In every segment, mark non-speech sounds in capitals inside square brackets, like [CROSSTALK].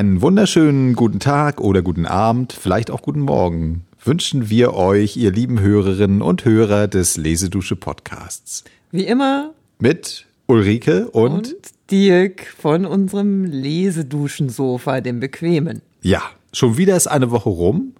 Einen wunderschönen guten Tag oder guten Abend, vielleicht auch guten Morgen wünschen wir euch, ihr lieben Hörerinnen und Hörer des Lesedusche Podcasts. Wie immer mit Ulrike und, und Dirk von unserem Leseduschensofa, dem bequemen. Ja, schon wieder ist eine Woche rum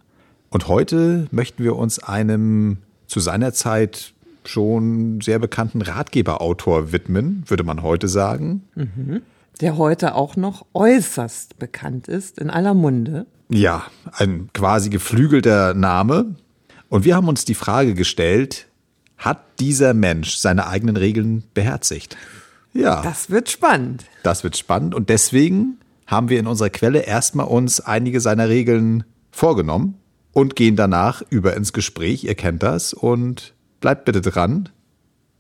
und heute möchten wir uns einem zu seiner Zeit schon sehr bekannten Ratgeberautor widmen, würde man heute sagen. Mhm. Der heute auch noch äußerst bekannt ist, in aller Munde. Ja, ein quasi geflügelter Name. Und wir haben uns die Frage gestellt, hat dieser Mensch seine eigenen Regeln beherzigt? Ja. Das wird spannend. Das wird spannend. Und deswegen haben wir in unserer Quelle erstmal uns einige seiner Regeln vorgenommen und gehen danach über ins Gespräch. Ihr kennt das und bleibt bitte dran.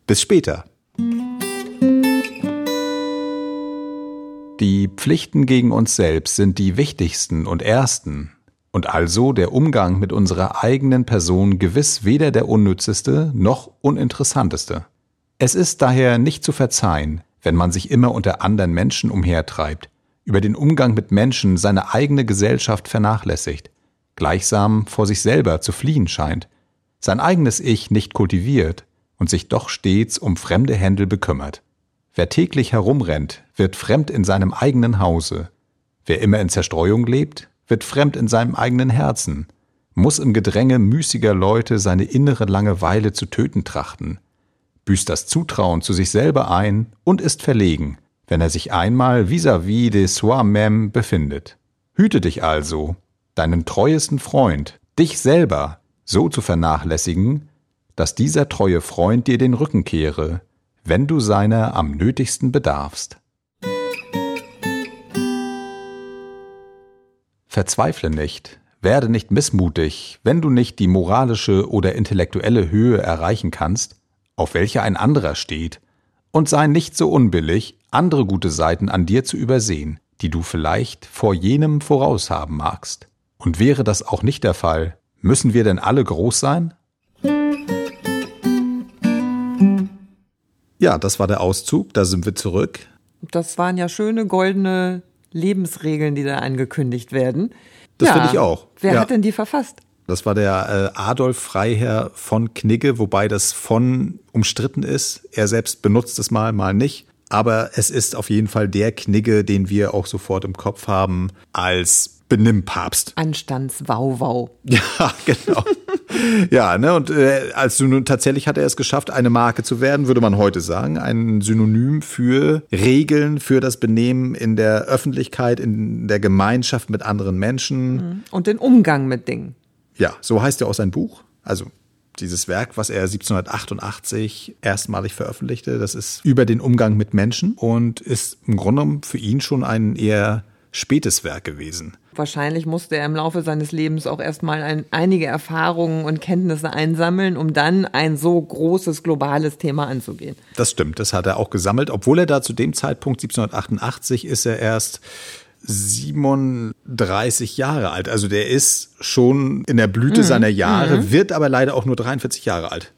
Bis später. Die Pflichten gegen uns selbst sind die wichtigsten und ersten, und also der Umgang mit unserer eigenen Person gewiss weder der unnützeste noch uninteressanteste. Es ist daher nicht zu verzeihen, wenn man sich immer unter anderen Menschen umhertreibt, über den Umgang mit Menschen seine eigene Gesellschaft vernachlässigt, gleichsam vor sich selber zu fliehen scheint, sein eigenes Ich nicht kultiviert und sich doch stets um fremde Händel bekümmert. Wer täglich herumrennt, wird fremd in seinem eigenen Hause. Wer immer in Zerstreuung lebt, wird fremd in seinem eigenen Herzen, muss im Gedränge müßiger Leute seine innere Langeweile zu töten trachten, büßt das Zutrauen zu sich selber ein und ist verlegen, wenn er sich einmal vis-à-vis -vis de soi-même befindet. Hüte dich also, deinen treuesten Freund, dich selber, so zu vernachlässigen, dass dieser treue Freund dir den Rücken kehre, wenn du seiner am nötigsten bedarfst. Verzweifle nicht, werde nicht missmutig, wenn du nicht die moralische oder intellektuelle Höhe erreichen kannst, auf welcher ein anderer steht, und sei nicht so unbillig, andere gute Seiten an dir zu übersehen, die du vielleicht vor jenem voraushaben magst. Und wäre das auch nicht der Fall, müssen wir denn alle groß sein? Ja, das war der Auszug, da sind wir zurück. Das waren ja schöne goldene Lebensregeln, die da angekündigt werden. Das ja, finde ich auch. Wer ja. hat denn die verfasst? Das war der äh, Adolf Freiherr von Knigge, wobei das von umstritten ist. Er selbst benutzt es mal, mal nicht. Aber es ist auf jeden Fall der Knigge, den wir auch sofort im Kopf haben als Benimmpapst. Anstandswauwau. [LAUGHS] Ja, genau. ja, ne, und äh, als Synonym, tatsächlich hat er es geschafft, eine Marke zu werden, würde man heute sagen. Ein Synonym für Regeln, für das Benehmen in der Öffentlichkeit, in der Gemeinschaft mit anderen Menschen. Mhm. Und den Umgang mit Dingen. Ja, so heißt ja auch sein Buch. Also dieses Werk, was er 1788 erstmalig veröffentlichte, das ist über den Umgang mit Menschen und ist im Grunde genommen für ihn schon ein eher spätes Werk gewesen. Wahrscheinlich musste er im Laufe seines Lebens auch erstmal ein, einige Erfahrungen und Kenntnisse einsammeln, um dann ein so großes globales Thema anzugehen. Das stimmt, das hat er auch gesammelt, obwohl er da zu dem Zeitpunkt 1788 ist er erst 37 Jahre alt. Also der ist schon in der Blüte mhm. seiner Jahre, mhm. wird aber leider auch nur 43 Jahre alt.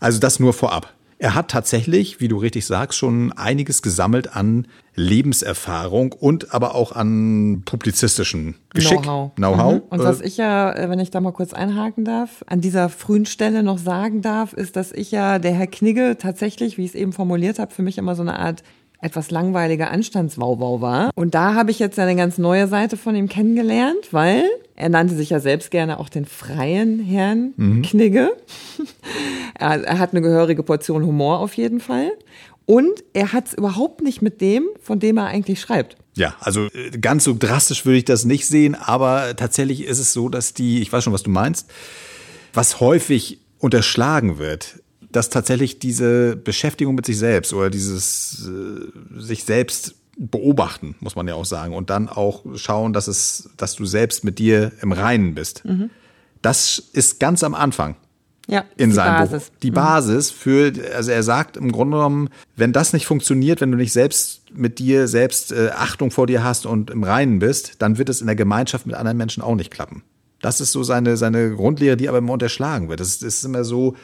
Also das nur vorab. Er hat tatsächlich, wie du richtig sagst, schon einiges gesammelt an Lebenserfahrung und aber auch an publizistischen Geschick. Know-how. Know-how. Mhm. Und was ich ja, äh, wenn ich da mal kurz einhaken darf, an dieser frühen Stelle noch sagen darf, ist, dass ich ja der Herr Knigge tatsächlich, wie ich es eben formuliert habe, für mich immer so eine Art etwas langweiliger Anstandswauwau war. Und da habe ich jetzt eine ganz neue Seite von ihm kennengelernt, weil er nannte sich ja selbst gerne auch den freien Herrn mhm. Knigge. [LAUGHS] er, er hat eine gehörige Portion Humor auf jeden Fall. Und er hat es überhaupt nicht mit dem, von dem er eigentlich schreibt. Ja, also äh, ganz so drastisch würde ich das nicht sehen, aber tatsächlich ist es so, dass die, ich weiß schon, was du meinst, was häufig unterschlagen wird, dass tatsächlich diese Beschäftigung mit sich selbst oder dieses äh, sich selbst beobachten, muss man ja auch sagen, und dann auch schauen, dass es, dass du selbst mit dir im Reinen bist. Mhm. Das ist ganz am Anfang. Ja, in seinem Basis. Buch. Die mhm. Basis für, also er sagt im Grunde genommen, wenn das nicht funktioniert, wenn du nicht selbst mit dir selbst äh, Achtung vor dir hast und im Reinen bist, dann wird es in der Gemeinschaft mit anderen Menschen auch nicht klappen. Das ist so seine, seine Grundlehre, die aber immer unterschlagen wird. Das ist immer so,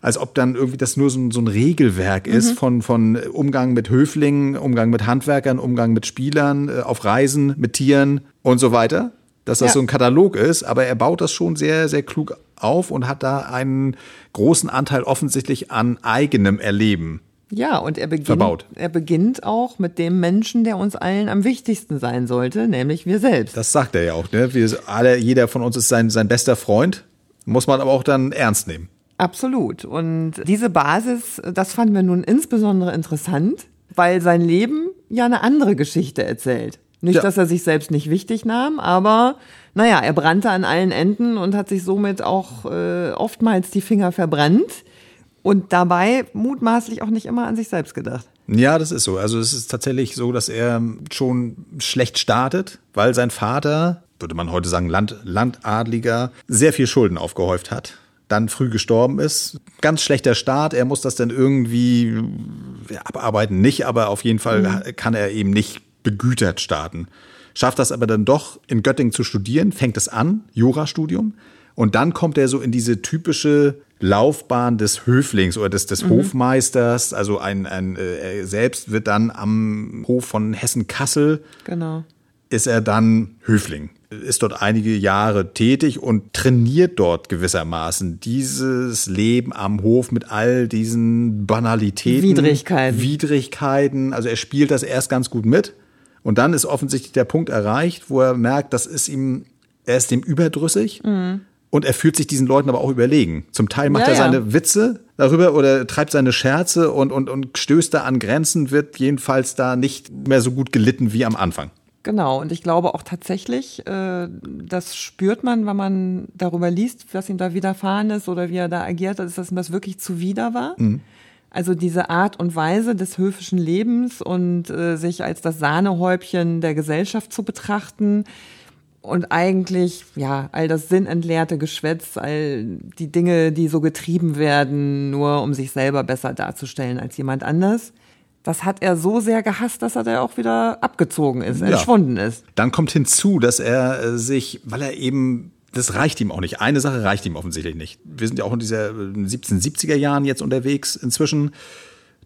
als ob dann irgendwie das nur so, so ein Regelwerk ist mhm. von, von Umgang mit Höflingen, Umgang mit Handwerkern, Umgang mit Spielern, äh, auf Reisen, mit Tieren und so weiter. Dass das ja. so ein Katalog ist, aber er baut das schon sehr, sehr klug auf und hat da einen großen Anteil offensichtlich an eigenem Erleben. Ja, und er beginnt, verbaut. er beginnt auch mit dem Menschen, der uns allen am wichtigsten sein sollte, nämlich wir selbst. Das sagt er ja auch, ne? Wir alle, jeder von uns ist sein, sein bester Freund, muss man aber auch dann ernst nehmen. Absolut. Und diese Basis, das fanden wir nun insbesondere interessant, weil sein Leben ja eine andere Geschichte erzählt. Nicht, ja. dass er sich selbst nicht wichtig nahm, aber naja, er brannte an allen Enden und hat sich somit auch äh, oftmals die Finger verbrannt und dabei mutmaßlich auch nicht immer an sich selbst gedacht. Ja, das ist so. Also es ist tatsächlich so, dass er schon schlecht startet, weil sein Vater, würde man heute sagen, Land, Landadliger, sehr viel Schulden aufgehäuft hat dann früh gestorben ist. Ganz schlechter Start. Er muss das dann irgendwie ja, abarbeiten, nicht, aber auf jeden Fall mhm. kann er eben nicht begütert starten. Schafft das aber dann doch in Göttingen zu studieren, fängt es an, Jurastudium. Und dann kommt er so in diese typische Laufbahn des Höflings oder des, des mhm. Hofmeisters. Also ein, ein äh, er selbst wird dann am Hof von Hessen-Kassel. Genau. Ist er dann Höfling ist dort einige Jahre tätig und trainiert dort gewissermaßen dieses Leben am Hof mit all diesen Banalitäten. Widrigkeiten. Widrigkeiten. Also er spielt das erst ganz gut mit. Und dann ist offensichtlich der Punkt erreicht, wo er merkt, das ist ihm, er ist dem überdrüssig. Mhm. Und er fühlt sich diesen Leuten aber auch überlegen. Zum Teil macht ja, er seine ja. Witze darüber oder treibt seine Scherze und, und, und stößt da an Grenzen, wird jedenfalls da nicht mehr so gut gelitten wie am Anfang. Genau, und ich glaube auch tatsächlich, äh, das spürt man, wenn man darüber liest, was ihm da widerfahren ist oder wie er da agiert hat, ist, dass ihm das wirklich zuwider war. Mhm. Also diese Art und Weise des höfischen Lebens und äh, sich als das Sahnehäubchen der Gesellschaft zu betrachten und eigentlich, ja, all das sinnentleerte Geschwätz, all die Dinge, die so getrieben werden, nur um sich selber besser darzustellen als jemand anders das hat er so sehr gehasst, dass er da auch wieder abgezogen ist, entschwunden ja. ist. Dann kommt hinzu, dass er äh, sich, weil er eben das reicht ihm auch nicht. Eine Sache reicht ihm offensichtlich nicht. Wir sind ja auch in dieser 1770er Jahren jetzt unterwegs inzwischen.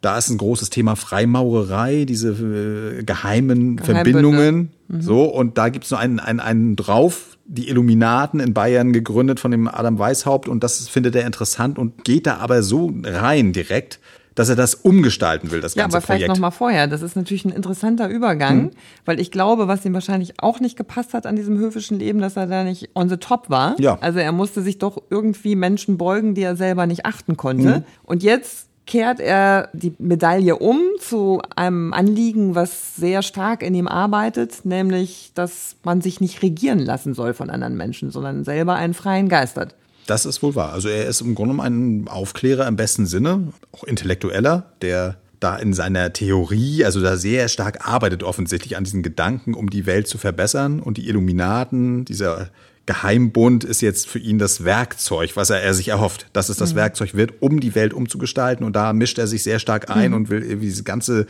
Da ist ein großes Thema Freimaurerei, diese äh, geheimen Verbindungen. Mhm. So, und da gibt es nur einen, einen, einen drauf, die Illuminaten in Bayern gegründet von dem Adam Weishaupt. Und das findet er interessant und geht da aber so rein direkt, dass er das umgestalten will, das ganze Projekt. Ja, aber vielleicht noch mal vorher. Das ist natürlich ein interessanter Übergang, hm. weil ich glaube, was ihm wahrscheinlich auch nicht gepasst hat an diesem höfischen Leben, dass er da nicht on the top war. Ja. Also er musste sich doch irgendwie Menschen beugen, die er selber nicht achten konnte. Hm. Und jetzt kehrt er die Medaille um zu einem Anliegen, was sehr stark in ihm arbeitet, nämlich, dass man sich nicht regieren lassen soll von anderen Menschen, sondern selber einen freien Geist hat. Das ist wohl wahr. Also er ist im Grunde genommen ein Aufklärer im besten Sinne, auch intellektueller, der da in seiner Theorie, also da sehr stark arbeitet offensichtlich an diesen Gedanken, um die Welt zu verbessern. Und die Illuminaten, dieser Geheimbund ist jetzt für ihn das Werkzeug, was er, er sich erhofft, dass es das mhm. Werkzeug wird, um die Welt umzugestalten. Und da mischt er sich sehr stark ein mhm. und will irgendwie diese ganze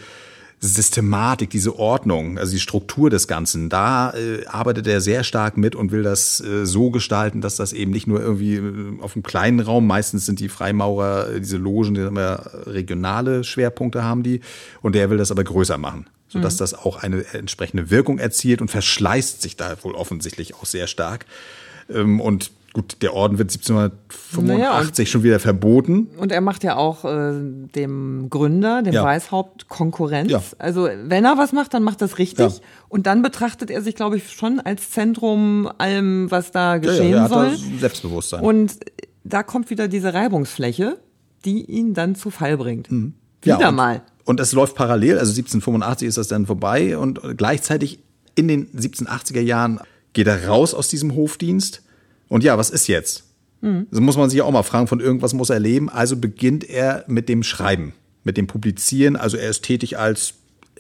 Systematik, diese Ordnung, also die Struktur des Ganzen, da äh, arbeitet er sehr stark mit und will das äh, so gestalten, dass das eben nicht nur irgendwie äh, auf einem kleinen Raum, meistens sind die Freimaurer, äh, diese Logen, die immer regionale Schwerpunkte haben die, und der will das aber größer machen, sodass mhm. das auch eine entsprechende Wirkung erzielt und verschleißt sich da wohl offensichtlich auch sehr stark. Ähm, und Gut, der Orden wird 1785 naja, schon wieder verboten. Und er macht ja auch äh, dem Gründer, dem ja. Weißhaupt, Konkurrenz. Ja. Also wenn er was macht, dann macht das richtig. Ja. Und dann betrachtet er sich, glaube ich, schon als Zentrum allem, was da geschehen ja, ja, soll. Hat da Selbstbewusstsein. Und da kommt wieder diese Reibungsfläche, die ihn dann zu Fall bringt. Mhm. Wieder und, mal. Und es läuft parallel, also 1785 ist das dann vorbei und gleichzeitig in den 1780er Jahren geht er raus aus diesem Hofdienst und ja, was ist jetzt? Mhm. Das muss man sich auch mal fragen, von irgendwas muss er leben. Also beginnt er mit dem Schreiben, mit dem Publizieren. Also er ist tätig als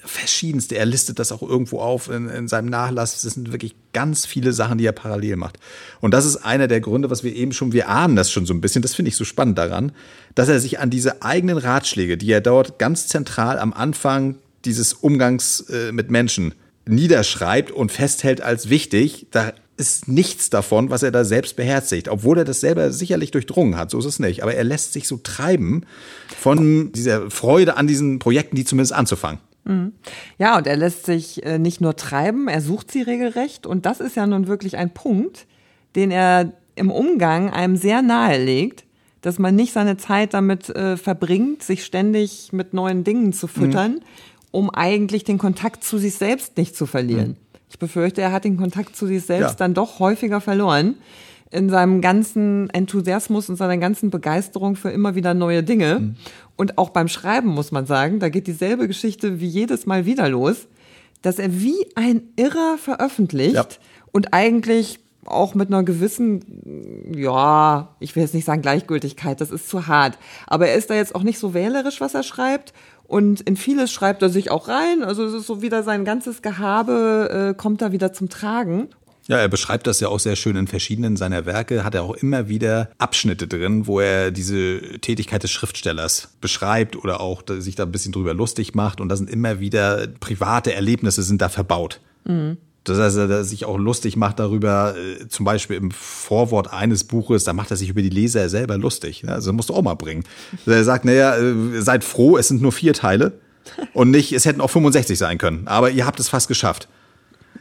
verschiedenste. Er listet das auch irgendwo auf in, in, seinem Nachlass. Das sind wirklich ganz viele Sachen, die er parallel macht. Und das ist einer der Gründe, was wir eben schon, wir ahnen das schon so ein bisschen. Das finde ich so spannend daran, dass er sich an diese eigenen Ratschläge, die er dort ganz zentral am Anfang dieses Umgangs äh, mit Menschen niederschreibt und festhält als wichtig, da ist nichts davon, was er da selbst beherzigt, obwohl er das selber sicherlich durchdrungen hat. So ist es nicht. Aber er lässt sich so treiben von dieser Freude an diesen Projekten, die zumindest anzufangen. Mhm. Ja, und er lässt sich äh, nicht nur treiben, er sucht sie regelrecht. Und das ist ja nun wirklich ein Punkt, den er im Umgang einem sehr nahe legt, dass man nicht seine Zeit damit äh, verbringt, sich ständig mit neuen Dingen zu füttern, mhm. um eigentlich den Kontakt zu sich selbst nicht zu verlieren. Mhm. Ich befürchte, er hat den Kontakt zu sich selbst ja. dann doch häufiger verloren in seinem ganzen Enthusiasmus und seiner ganzen Begeisterung für immer wieder neue Dinge. Mhm. Und auch beim Schreiben muss man sagen, da geht dieselbe Geschichte wie jedes Mal wieder los, dass er wie ein Irrer veröffentlicht ja. und eigentlich auch mit einer gewissen, ja, ich will jetzt nicht sagen Gleichgültigkeit, das ist zu hart. Aber er ist da jetzt auch nicht so wählerisch, was er schreibt. Und in vieles schreibt er sich auch rein. Also es ist so wieder sein ganzes Gehabe äh, kommt da wieder zum Tragen. Ja, er beschreibt das ja auch sehr schön in verschiedenen seiner Werke, hat er auch immer wieder Abschnitte drin, wo er diese Tätigkeit des Schriftstellers beschreibt oder auch sich da ein bisschen drüber lustig macht und da sind immer wieder private Erlebnisse sind da verbaut. Mhm dass er sich auch lustig macht darüber, äh, zum Beispiel im Vorwort eines Buches, da macht er sich über die Leser selber lustig. Ne? Also musst du auch mal bringen. Er sagt, naja, äh, seid froh, es sind nur vier Teile und nicht, es hätten auch 65 sein können, aber ihr habt es fast geschafft.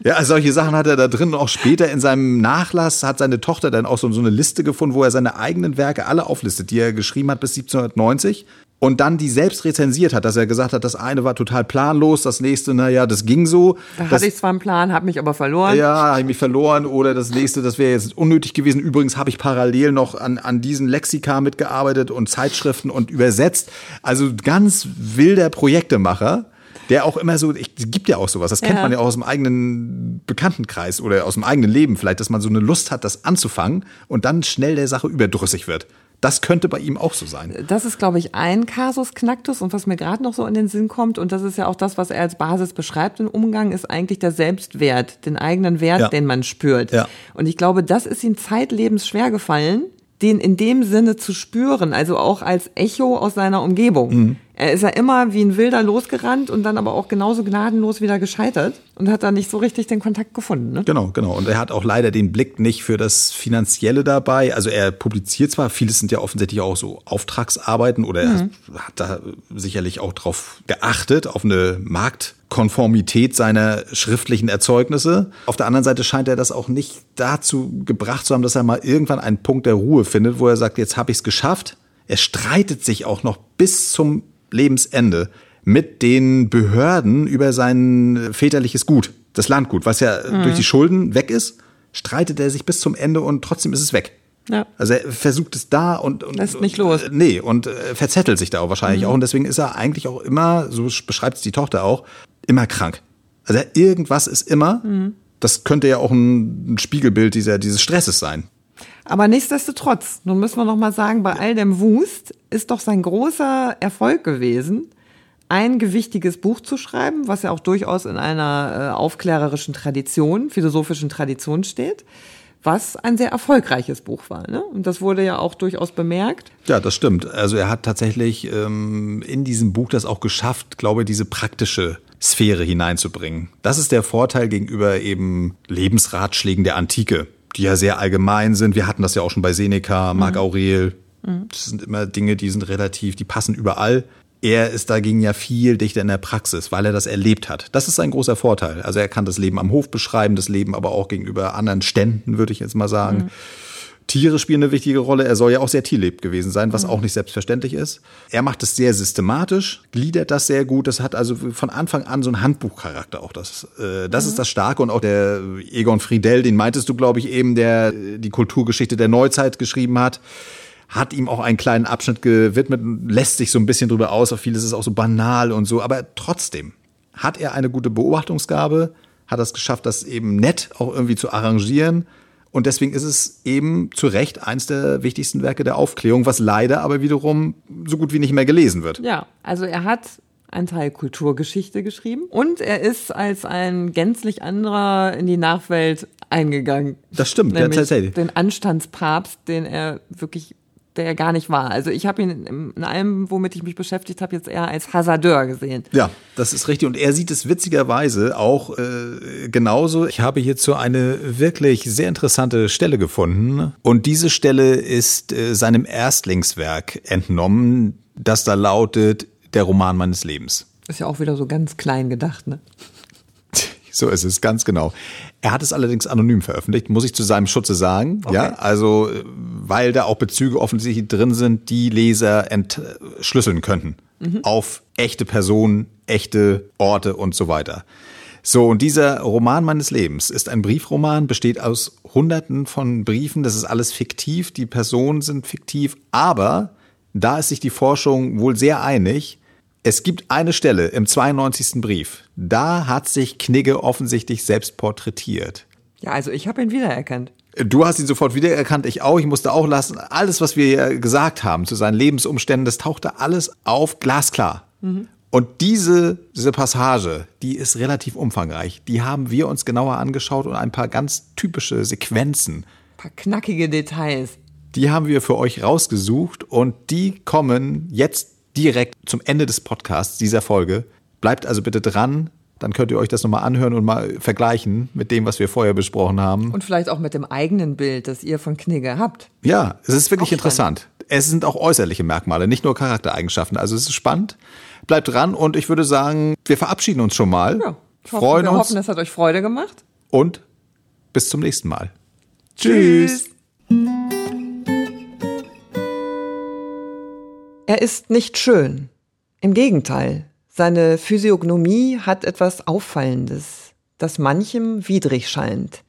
Ja, also solche Sachen hat er da drin. Und auch später in seinem Nachlass hat seine Tochter dann auch so, so eine Liste gefunden, wo er seine eigenen Werke alle auflistet, die er geschrieben hat bis 1790 und dann die selbst rezensiert hat, dass er gesagt hat, das eine war total planlos, das nächste, naja, das ging so. Da hatte ich zwar einen Plan, habe mich aber verloren. Ja, habe ich mich verloren oder das nächste, das wäre jetzt unnötig gewesen. Übrigens habe ich parallel noch an, an diesen Lexika mitgearbeitet und Zeitschriften und übersetzt. Also ganz wilder Projektemacher der auch immer so, ich, gibt ja auch sowas, das kennt ja. man ja auch aus dem eigenen Bekanntenkreis oder aus dem eigenen Leben vielleicht, dass man so eine Lust hat, das anzufangen und dann schnell der Sache überdrüssig wird. Das könnte bei ihm auch so sein. Das ist, glaube ich, ein Kasus Knacktus und was mir gerade noch so in den Sinn kommt, und das ist ja auch das, was er als Basis beschreibt im Umgang, ist eigentlich der Selbstwert, den eigenen Wert, ja. den man spürt. Ja. Und ich glaube, das ist ihm zeitlebens schwer gefallen, den in dem Sinne zu spüren, also auch als Echo aus seiner Umgebung. Mhm. Er ist ja immer wie ein Wilder losgerannt und dann aber auch genauso gnadenlos wieder gescheitert und hat da nicht so richtig den Kontakt gefunden. Ne? Genau, genau. Und er hat auch leider den Blick nicht für das Finanzielle dabei. Also er publiziert zwar, vieles sind ja offensichtlich auch so Auftragsarbeiten oder mhm. er hat da sicherlich auch drauf geachtet, auf eine Marktkonformität seiner schriftlichen Erzeugnisse. Auf der anderen Seite scheint er das auch nicht dazu gebracht zu haben, dass er mal irgendwann einen Punkt der Ruhe findet, wo er sagt, jetzt habe ich es geschafft. Er streitet sich auch noch bis zum Lebensende mit den Behörden über sein väterliches Gut, das Landgut, was ja mhm. durch die Schulden weg ist, streitet er sich bis zum Ende und trotzdem ist es weg. Ja. Also er versucht es da und, und lässt nicht los. nee, und äh, verzettelt sich da auch wahrscheinlich mhm. auch und deswegen ist er eigentlich auch immer, so beschreibt es die Tochter auch, immer krank. Also irgendwas ist immer. Mhm. Das könnte ja auch ein, ein Spiegelbild dieser, dieses Stresses sein. Aber nichtsdestotrotz, nun müssen wir noch mal sagen, bei all dem Wust ist doch sein großer Erfolg gewesen, ein gewichtiges Buch zu schreiben, was ja auch durchaus in einer äh, aufklärerischen Tradition, philosophischen Tradition steht, was ein sehr erfolgreiches Buch war. Ne? Und das wurde ja auch durchaus bemerkt. Ja, das stimmt. Also er hat tatsächlich ähm, in diesem Buch das auch geschafft, glaube ich, diese praktische Sphäre hineinzubringen. Das ist der Vorteil gegenüber eben Lebensratschlägen der Antike die ja sehr allgemein sind. Wir hatten das ja auch schon bei Seneca, Marc mhm. Aurel. Mhm. Das sind immer Dinge, die sind relativ, die passen überall. Er ist dagegen ja viel dichter in der Praxis, weil er das erlebt hat. Das ist ein großer Vorteil. Also er kann das Leben am Hof beschreiben, das Leben aber auch gegenüber anderen Ständen, würde ich jetzt mal sagen. Mhm. Tiere spielen eine wichtige Rolle. Er soll ja auch sehr tierlebt gewesen sein, was mhm. auch nicht selbstverständlich ist. Er macht es sehr systematisch, gliedert das sehr gut. Das hat also von Anfang an so einen Handbuchcharakter auch. Das, äh, das mhm. ist das Starke. Und auch der Egon Friedel, den meintest du, glaube ich, eben, der die Kulturgeschichte der Neuzeit geschrieben hat hat ihm auch einen kleinen Abschnitt gewidmet, lässt sich so ein bisschen drüber aus, auf vieles ist auch so banal und so, aber trotzdem hat er eine gute Beobachtungsgabe, hat es geschafft, das eben nett auch irgendwie zu arrangieren und deswegen ist es eben zu Recht eins der wichtigsten Werke der Aufklärung, was leider aber wiederum so gut wie nicht mehr gelesen wird. Ja, also er hat einen Teil Kulturgeschichte geschrieben und er ist als ein gänzlich anderer in die Nachwelt eingegangen. Das stimmt, ja, tatsächlich. Den Anstandspapst, den er wirklich der gar nicht war. Also ich habe ihn in allem, womit ich mich beschäftigt habe, jetzt eher als Hasardeur gesehen. Ja, das ist richtig. Und er sieht es witzigerweise auch äh, genauso. Ich habe hierzu eine wirklich sehr interessante Stelle gefunden. Und diese Stelle ist äh, seinem Erstlingswerk entnommen, das da lautet Der Roman meines Lebens. Ist ja auch wieder so ganz klein gedacht, ne? [LAUGHS] So ist es, ganz genau. Er hat es allerdings anonym veröffentlicht, muss ich zu seinem Schutze sagen. Okay. Ja, also, weil da auch Bezüge offensichtlich drin sind, die Leser entschlüsseln könnten. Mhm. Auf echte Personen, echte Orte und so weiter. So, und dieser Roman meines Lebens ist ein Briefroman, besteht aus hunderten von Briefen. Das ist alles fiktiv. Die Personen sind fiktiv. Aber da ist sich die Forschung wohl sehr einig. Es gibt eine Stelle im 92. Brief, da hat sich Knigge offensichtlich selbst porträtiert. Ja, also ich habe ihn wiedererkannt. Du hast ihn sofort wiedererkannt, ich auch. Ich musste auch lassen. Alles, was wir gesagt haben zu seinen Lebensumständen, das tauchte alles auf, glasklar. Mhm. Und diese, diese Passage, die ist relativ umfangreich. Die haben wir uns genauer angeschaut und ein paar ganz typische Sequenzen. Ein paar knackige Details. Die haben wir für euch rausgesucht und die kommen jetzt direkt zum Ende des Podcasts dieser Folge. Bleibt also bitte dran. Dann könnt ihr euch das nochmal anhören und mal vergleichen mit dem, was wir vorher besprochen haben. Und vielleicht auch mit dem eigenen Bild, das ihr von Knigge habt. Ja, es ist wirklich auch interessant. Spannend. Es sind auch äußerliche Merkmale, nicht nur Charaktereigenschaften. Also es ist spannend. Bleibt dran und ich würde sagen, wir verabschieden uns schon mal. Ja, freuen wir uns. hoffen, es hat euch Freude gemacht. Und bis zum nächsten Mal. Tschüss. Tschüss. Er ist nicht schön. Im Gegenteil, seine Physiognomie hat etwas Auffallendes, das manchem widrig scheint,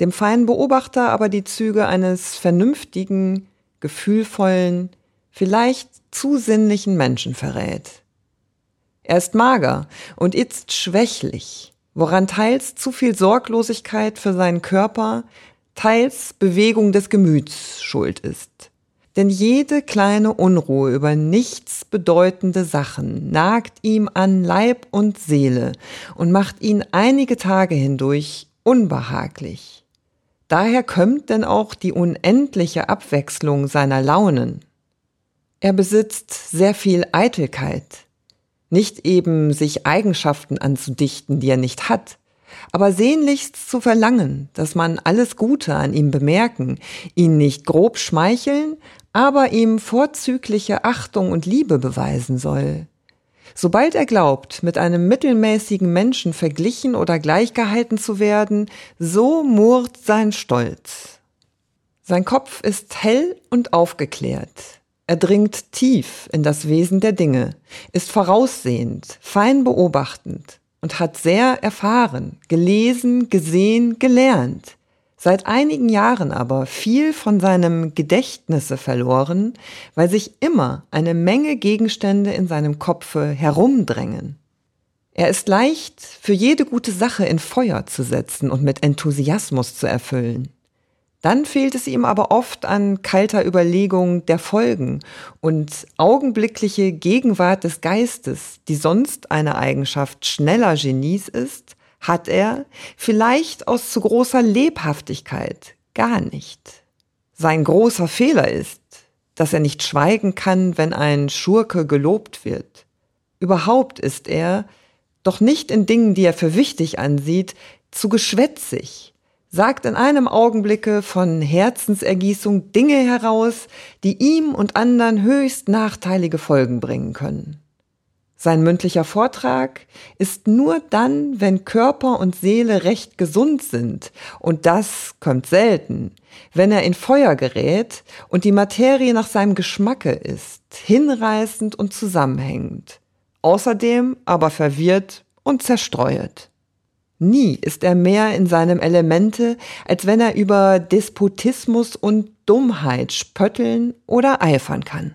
dem feinen Beobachter aber die Züge eines vernünftigen, gefühlvollen, vielleicht zu sinnlichen Menschen verrät. Er ist mager und itzt schwächlich, woran teils zu viel Sorglosigkeit für seinen Körper, teils Bewegung des Gemüts schuld ist. Denn jede kleine Unruhe über nichts bedeutende Sachen nagt ihm an Leib und Seele und macht ihn einige Tage hindurch unbehaglich. Daher kömmt denn auch die unendliche Abwechslung seiner Launen. Er besitzt sehr viel Eitelkeit, nicht eben sich Eigenschaften anzudichten, die er nicht hat, aber sehnlichst zu verlangen, dass man alles Gute an ihm bemerken, ihn nicht grob schmeicheln, aber ihm vorzügliche Achtung und Liebe beweisen soll. Sobald er glaubt, mit einem mittelmäßigen Menschen verglichen oder gleichgehalten zu werden, so murrt sein Stolz. Sein Kopf ist hell und aufgeklärt. Er dringt tief in das Wesen der Dinge, ist voraussehend, fein beobachtend und hat sehr erfahren, gelesen, gesehen, gelernt seit einigen Jahren aber viel von seinem Gedächtnisse verloren, weil sich immer eine Menge Gegenstände in seinem Kopfe herumdrängen. Er ist leicht für jede gute Sache in Feuer zu setzen und mit Enthusiasmus zu erfüllen. Dann fehlt es ihm aber oft an kalter Überlegung der Folgen und augenblickliche Gegenwart des Geistes, die sonst eine Eigenschaft schneller Genies ist, hat er, vielleicht aus zu großer Lebhaftigkeit, gar nicht. Sein großer Fehler ist, dass er nicht schweigen kann, wenn ein Schurke gelobt wird. Überhaupt ist er, doch nicht in Dingen, die er für wichtig ansieht, zu geschwätzig, sagt in einem Augenblicke von Herzensergießung Dinge heraus, die ihm und anderen höchst nachteilige Folgen bringen können. Sein mündlicher Vortrag ist nur dann, wenn Körper und Seele recht gesund sind, und das kommt selten, wenn er in Feuer gerät und die Materie nach seinem Geschmacke ist, hinreißend und zusammenhängend, außerdem aber verwirrt und zerstreuet. Nie ist er mehr in seinem Elemente, als wenn er über Despotismus und Dummheit spötteln oder eifern kann.